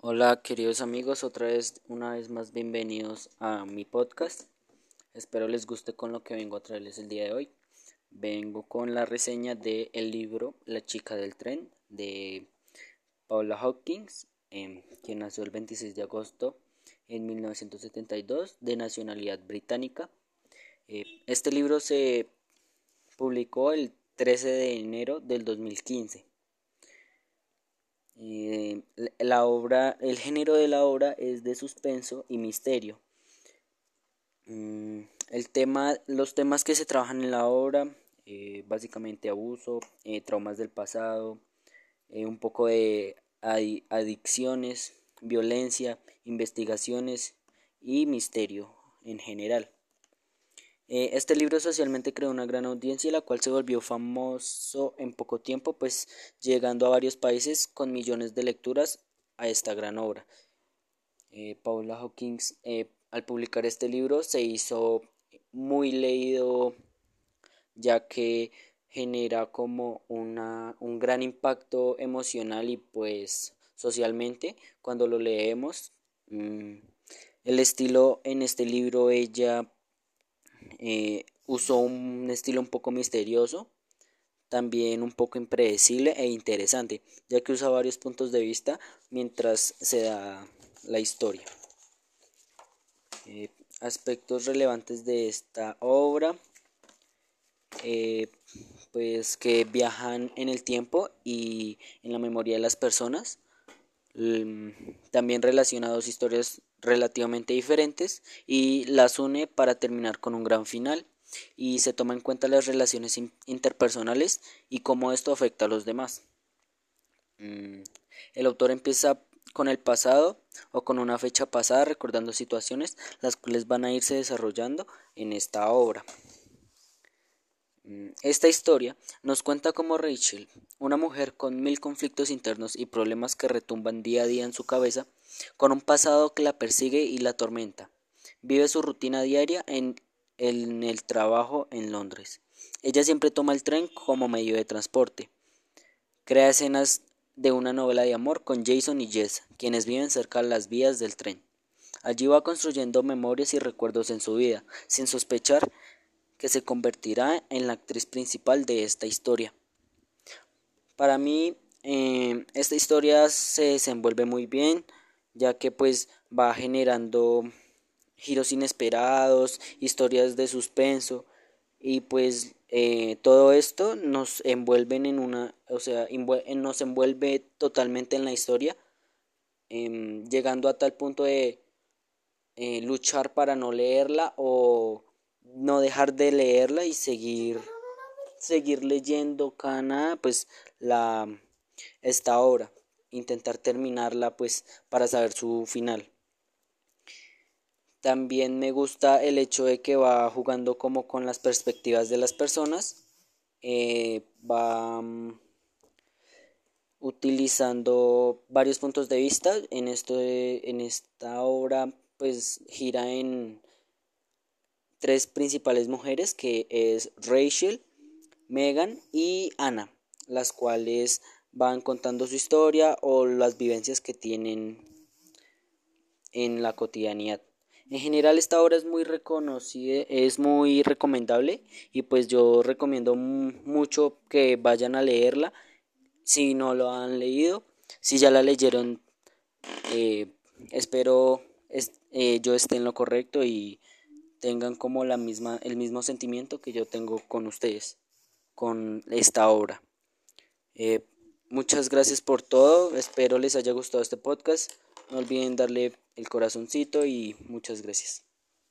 Hola queridos amigos, otra vez, una vez más bienvenidos a mi podcast. Espero les guste con lo que vengo a traerles el día de hoy. Vengo con la reseña del el libro La chica del tren de Paula Hawkins, em, quien nació el 26 de agosto en 1972 de nacionalidad británica. Eh, este libro se publicó el 13 de enero del 2015. Eh, la obra, el género de la obra es de suspenso y misterio. Mm, el tema, los temas que se trabajan en la obra, eh, básicamente abuso, eh, traumas del pasado, un poco de adicciones, violencia, investigaciones y misterio en general. Eh, este libro socialmente creó una gran audiencia, la cual se volvió famoso en poco tiempo, pues llegando a varios países con millones de lecturas a esta gran obra. Eh, Paula Hawkins, eh, al publicar este libro, se hizo muy leído, ya que genera como una, un gran impacto emocional y pues socialmente cuando lo leemos. Mm, el estilo en este libro ella eh, usó un estilo un poco misterioso, también un poco impredecible e interesante, ya que usa varios puntos de vista mientras se da la historia. Eh, aspectos relevantes de esta obra, eh, pues que viajan en el tiempo y en la memoria de las personas, mm, también relacionados historias relativamente diferentes y las une para terminar con un gran final y se toma en cuenta las relaciones interpersonales y cómo esto afecta a los demás. Mm, el autor empieza con el pasado o con una fecha pasada recordando situaciones las cuales van a irse desarrollando en esta obra. Mm, esta historia nos cuenta cómo Rachel, una mujer con mil conflictos internos y problemas que retumban día a día en su cabeza, con un pasado que la persigue y la atormenta. Vive su rutina diaria en, el trabajo en Londres. Ella siempre toma el tren como medio de transporte. Crea escenas de una novela de amor con Jason y Jess, quienes viven cerca de las vías del tren. Allí va construyendo memorias y recuerdos en su vida, sin sospechar que se convertirá en la actriz principal de esta historia. Para mí, eh, esta historia se desenvuelve muy bien, ya que pues va generando giros inesperados, historias de suspenso y pues eh, todo esto nos envuelven en una, o sea, nos envuelve totalmente en la historia, em, llegando a tal punto de eh, luchar para no leerla o no dejar de leerla y seguir seguir leyendo cada pues la esta obra intentar terminarla pues para saber su final. También me gusta el hecho de que va jugando como con las perspectivas de las personas. Eh, va mm, utilizando varios puntos de vista. En, esto en esta obra pues gira en tres principales mujeres que es Rachel, Megan y Anna, las cuales van contando su historia o las vivencias que tienen en la cotidianidad. En general esta obra es muy reconocida, es muy recomendable y pues yo recomiendo mucho que vayan a leerla si no lo han leído, si ya la leyeron eh, espero eh, yo esté en lo correcto y tengan como la misma el mismo sentimiento que yo tengo con ustedes con esta obra. Eh, Muchas gracias por todo, espero les haya gustado este podcast. No olviden darle el corazoncito y muchas gracias.